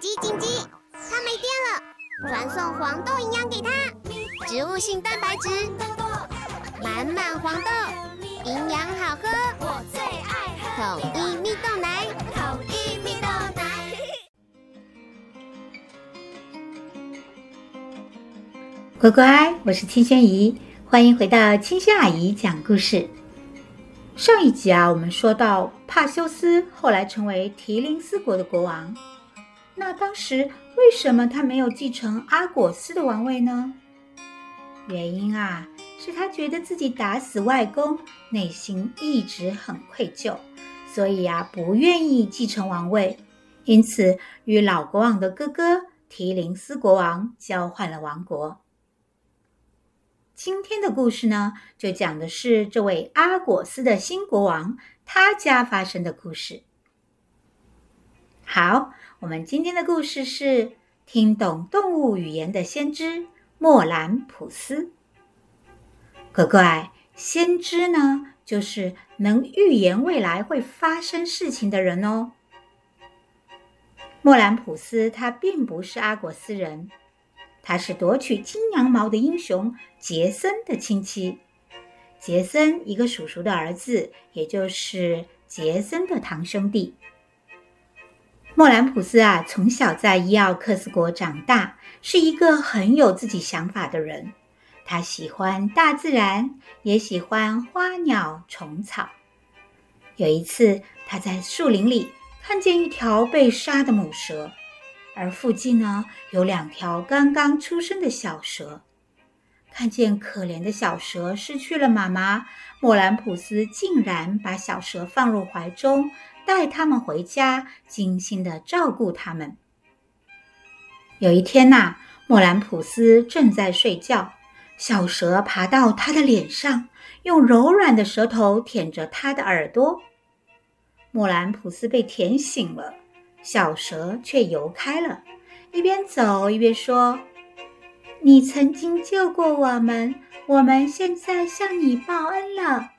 紧急紧急！它没电了，传送黄豆营养给它，植物性蛋白质，满满黄豆，营养好喝，我最爱喝统一蜜豆奶，统一蜜豆奶。乖乖，我是青萱姨，欢迎回到青萱阿姨讲故事。上一集啊，我们说到帕修斯后来成为提林斯国的国王。那当时为什么他没有继承阿果斯的王位呢？原因啊，是他觉得自己打死外公，内心一直很愧疚，所以啊，不愿意继承王位，因此与老国王的哥哥提林斯国王交换了王国。今天的故事呢，就讲的是这位阿果斯的新国王，他家发生的故事。好，我们今天的故事是听懂动物语言的先知莫兰普斯。乖乖，先知呢，就是能预言未来会发生事情的人哦。莫兰普斯他并不是阿果斯人。他是夺取金羊毛的英雄杰森的亲戚，杰森一个叔叔的儿子，也就是杰森的堂兄弟。莫兰普斯啊，从小在伊奥克斯国长大，是一个很有自己想法的人。他喜欢大自然，也喜欢花鸟虫草。有一次，他在树林里看见一条被杀的母蛇。而附近呢，有两条刚刚出生的小蛇。看见可怜的小蛇失去了妈妈，莫兰普斯竟然把小蛇放入怀中，带它们回家，精心地照顾它们。有一天呐，莫兰普斯正在睡觉，小蛇爬到他的脸上，用柔软的舌头舔着他的耳朵。莫兰普斯被舔醒了。小蛇却游开了，一边走一边说：“你曾经救过我们，我们现在向你报恩了。”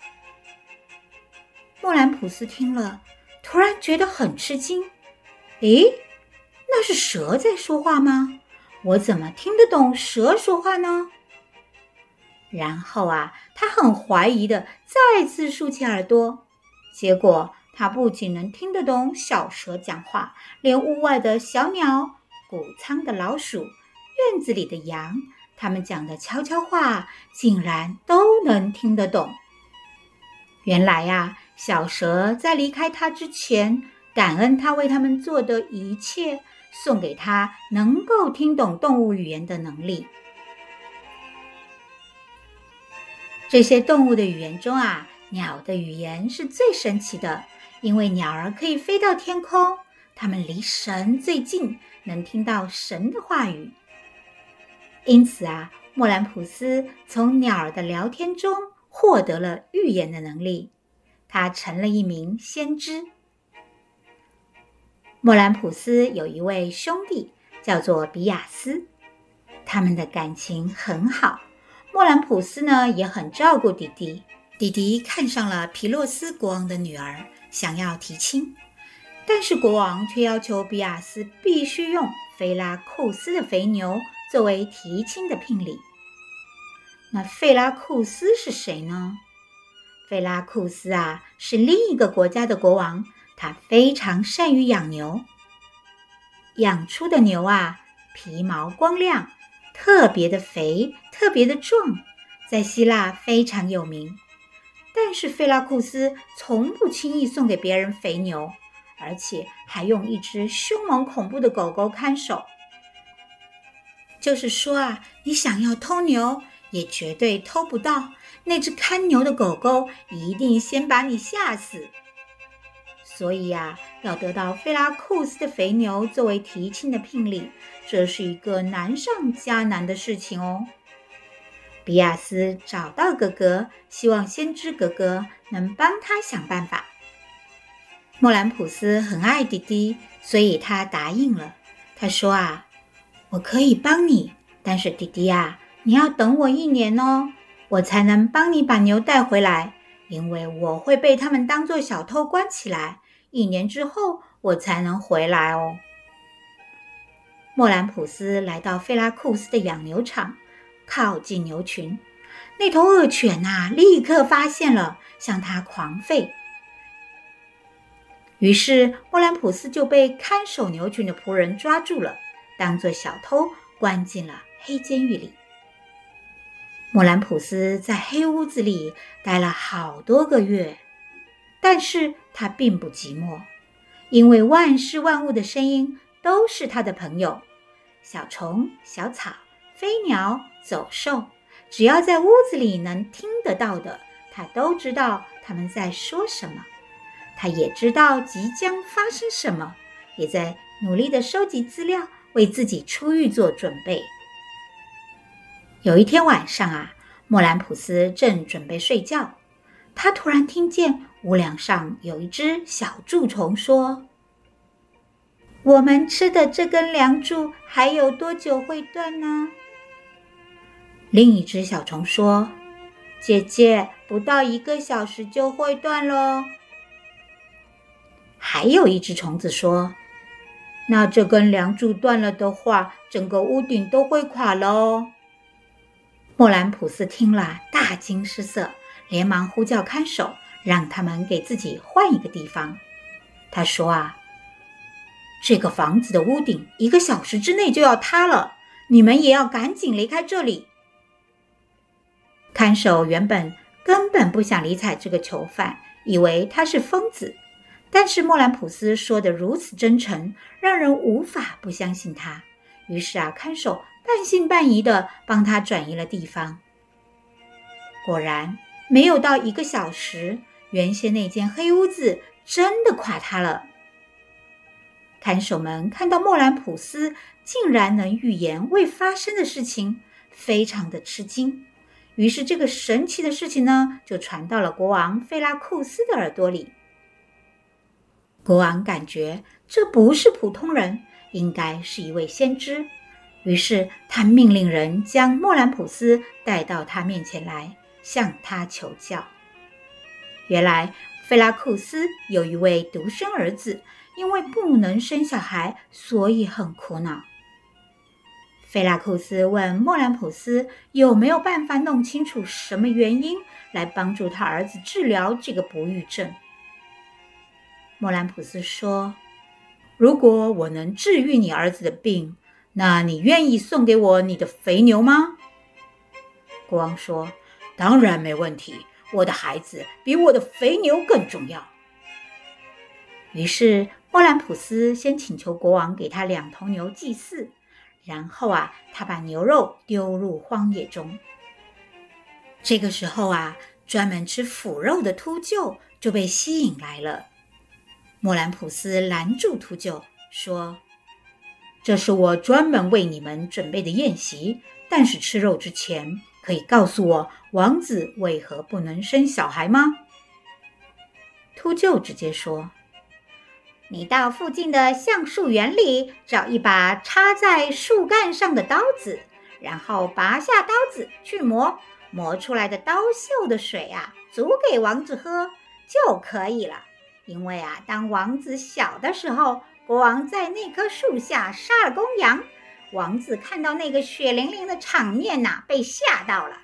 莫兰普斯听了，突然觉得很吃惊：“诶，那是蛇在说话吗？我怎么听得懂蛇说话呢？”然后啊，他很怀疑的再次竖起耳朵，结果。他不仅能听得懂小蛇讲话，连屋外的小鸟、谷仓的老鼠、院子里的羊，他们讲的悄悄话，竟然都能听得懂。原来呀，小蛇在离开他之前，感恩他为他们做的一切，送给他能够听懂动物语言的能力。这些动物的语言中啊，鸟的语言是最神奇的。因为鸟儿可以飞到天空，它们离神最近，能听到神的话语。因此啊，莫兰普斯从鸟儿的聊天中获得了预言的能力，他成了一名先知。莫兰普斯有一位兄弟叫做比亚斯，他们的感情很好。莫兰普斯呢也很照顾弟弟，弟弟看上了皮洛斯国王的女儿。想要提亲，但是国王却要求比亚斯必须用菲拉库斯的肥牛作为提亲的聘礼。那费拉库斯是谁呢？费拉库斯啊，是另一个国家的国王，他非常善于养牛。养出的牛啊，皮毛光亮，特别的肥，特别的壮，在希腊非常有名。但是费拉库斯从不轻易送给别人肥牛，而且还用一只凶猛恐怖的狗狗看守。就是说啊，你想要偷牛，也绝对偷不到。那只看牛的狗狗一定先把你吓死。所以啊，要得到菲拉库斯的肥牛作为提亲的聘礼，这是一个难上加难的事情哦。比亚斯找到哥哥，希望先知哥哥能帮他想办法。莫兰普斯很爱弟弟，所以他答应了。他说：“啊，我可以帮你，但是弟弟呀，你要等我一年哦，我才能帮你把牛带回来，因为我会被他们当作小偷关起来。一年之后，我才能回来哦。”莫兰普斯来到菲拉库斯的养牛场，靠近牛群。那头恶犬呐，立刻发现了，向他狂吠。于是莫兰普斯就被看守牛群的仆人抓住了，当作小偷关进了黑监狱里。莫兰普斯在黑屋子里待了好多个月，但是他并不寂寞，因为万事万物的声音都是他的朋友。小虫、小草、飞鸟、走兽，只要在屋子里能听得到的，他都知道他们在说什么。他也知道即将发生什么，也在努力地收集资料，为自己出狱做准备。有一天晚上啊，莫兰普斯正准备睡觉，他突然听见屋梁上有一只小蛀虫说。我们吃的这根梁柱还有多久会断呢？另一只小虫说：“姐姐，不到一个小时就会断喽。”还有一只虫子说：“那这根梁柱断了的话，整个屋顶都会垮喽。”莫兰普斯听了大惊失色，连忙呼叫看守，让他们给自己换一个地方。他说：“啊。”这个房子的屋顶一个小时之内就要塌了，你们也要赶紧离开这里。看守原本根本不想理睬这个囚犯，以为他是疯子。但是莫兰普斯说的如此真诚，让人无法不相信他。于是啊，看守半信半疑的帮他转移了地方。果然，没有到一个小时，原先那间黑屋子真的垮塌了。看守们看到莫兰普斯竟然能预言未发生的事情，非常的吃惊。于是，这个神奇的事情呢，就传到了国王菲拉库斯的耳朵里。国王感觉这不是普通人，应该是一位先知。于是，他命令人将莫兰普斯带到他面前来，向他求教。原来，菲拉库斯有一位独生儿子。因为不能生小孩，所以很苦恼。菲拉库斯问莫兰普斯有没有办法弄清楚什么原因，来帮助他儿子治疗这个不育症。莫兰普斯说：“如果我能治愈你儿子的病，那你愿意送给我你的肥牛吗？”国王说：“当然没问题，我的孩子比我的肥牛更重要。”于是。莫兰普斯先请求国王给他两头牛祭祀，然后啊，他把牛肉丢入荒野中。这个时候啊，专门吃腐肉的秃鹫就被吸引来了。莫兰普斯拦住秃鹫，说：“这是我专门为你们准备的宴席，但是吃肉之前，可以告诉我王子为何不能生小孩吗？”秃鹫直接说。你到附近的橡树园里找一把插在树干上的刀子，然后拔下刀子去磨，磨出来的刀锈的水啊，煮给王子喝就可以了。因为啊，当王子小的时候，国王在那棵树下杀了公羊，王子看到那个血淋淋的场面呐，被吓到了。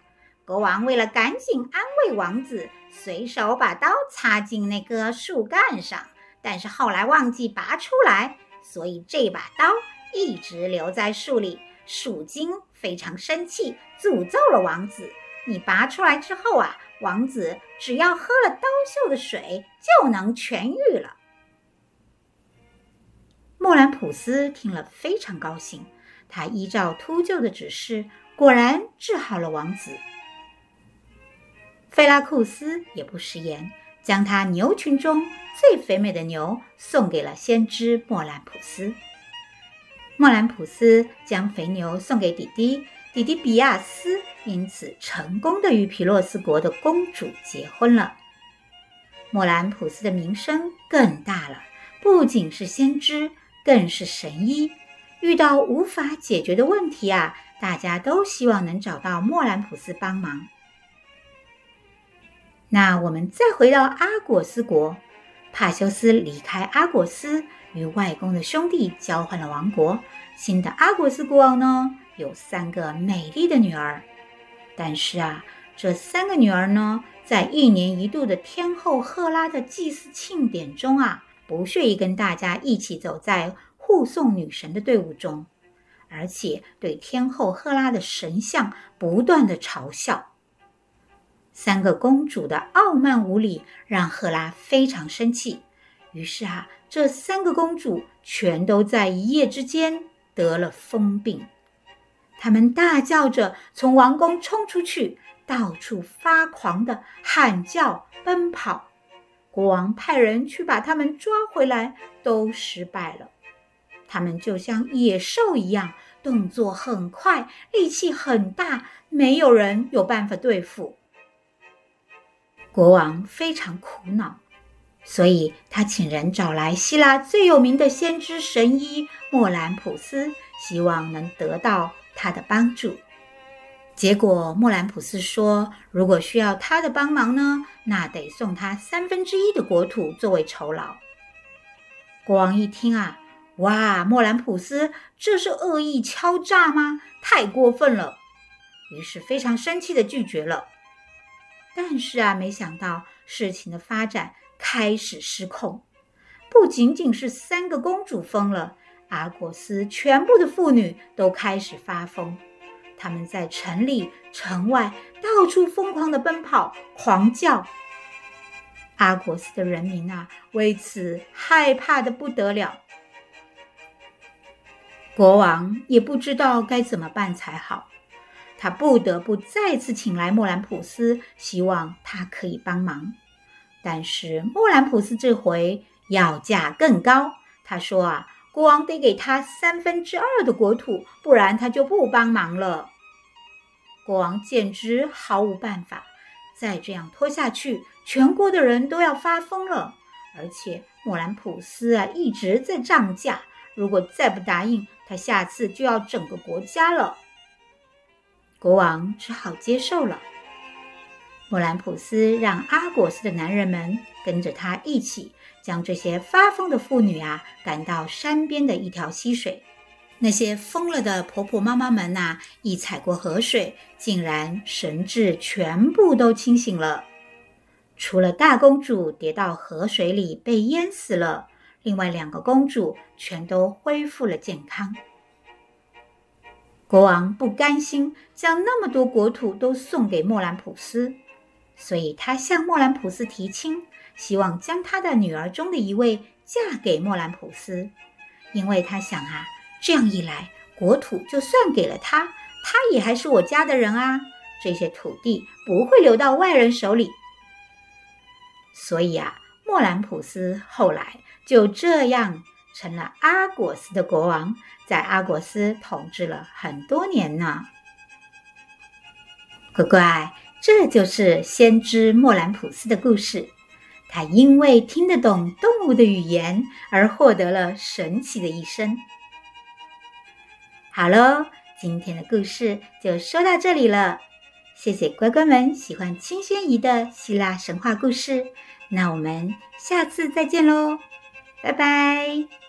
国王为了赶紧安慰王子，随手把刀插进那棵树干上。但是后来忘记拔出来，所以这把刀一直留在树里。树精非常生气，诅咒了王子。你拔出来之后啊，王子只要喝了刀锈的水，就能痊愈了。莫兰普斯听了非常高兴，他依照秃鹫的指示，果然治好了王子。菲拉库斯也不食言。将他牛群中最肥美的牛送给了先知莫兰普斯。莫兰普斯将肥牛送给弟弟，弟弟比亚斯因此成功的与皮洛斯国的公主结婚了。莫兰普斯的名声更大了，不仅是先知，更是神医。遇到无法解决的问题啊，大家都希望能找到莫兰普斯帮忙。那我们再回到阿果斯国，帕修斯离开阿果斯，与外公的兄弟交换了王国，新的阿果斯国王呢，有三个美丽的女儿。但是啊，这三个女儿呢，在一年一度的天后赫拉的祭祀庆典中啊，不屑于跟大家一起走在护送女神的队伍中，而且对天后赫拉的神像不断的嘲笑。三个公主的傲慢无礼让赫拉非常生气，于是啊，这三个公主全都在一夜之间得了疯病。他们大叫着从王宫冲出去，到处发狂的喊叫、奔跑。国王派人去把他们抓回来，都失败了。他们就像野兽一样，动作很快，力气很大，没有人有办法对付。国王非常苦恼，所以他请人找来希腊最有名的先知神医莫兰普斯，希望能得到。他的帮助，结果莫兰普斯说：“如果需要他的帮忙呢，那得送他三分之一的国土作为酬劳。”国王一听啊，哇，莫兰普斯这是恶意敲诈吗？太过分了！于是非常生气地拒绝了。但是啊，没想到事情的发展开始失控，不仅仅是三个公主疯了。阿果斯全部的妇女都开始发疯，他们在城里、城外到处疯狂的奔跑、狂叫。阿果斯的人民啊，为此害怕的不得了。国王也不知道该怎么办才好，他不得不再次请来莫兰普斯，希望他可以帮忙。但是莫兰普斯这回要价更高，他说啊。国王得给他三分之二的国土，不然他就不帮忙了。国王简直毫无办法，再这样拖下去，全国的人都要发疯了。而且莫兰普斯啊一直在涨价，如果再不答应，他下次就要整个国家了。国王只好接受了。莫兰普斯让阿果斯的男人们跟着他一起。将这些发疯的妇女啊赶到山边的一条溪水，那些疯了的婆婆妈妈们呐、一踩过河水，竟然神智全部都清醒了。除了大公主跌到河水里被淹死了，另外两个公主全都恢复了健康。国王不甘心将那么多国土都送给莫兰普斯，所以他向莫兰普斯提亲。希望将他的女儿中的一位嫁给莫兰普斯，因为他想啊，这样一来，国土就算给了他，他也还是我家的人啊，这些土地不会流到外人手里。所以啊，莫兰普斯后来就这样成了阿果斯的国王，在阿果斯统治了很多年呢。乖乖，这就是先知莫兰普斯的故事。他因为听得懂动物的语言而获得了神奇的一生。好喽，今天的故事就说到这里了。谢谢乖乖们喜欢清轩姨的希腊神话故事。那我们下次再见喽，拜拜。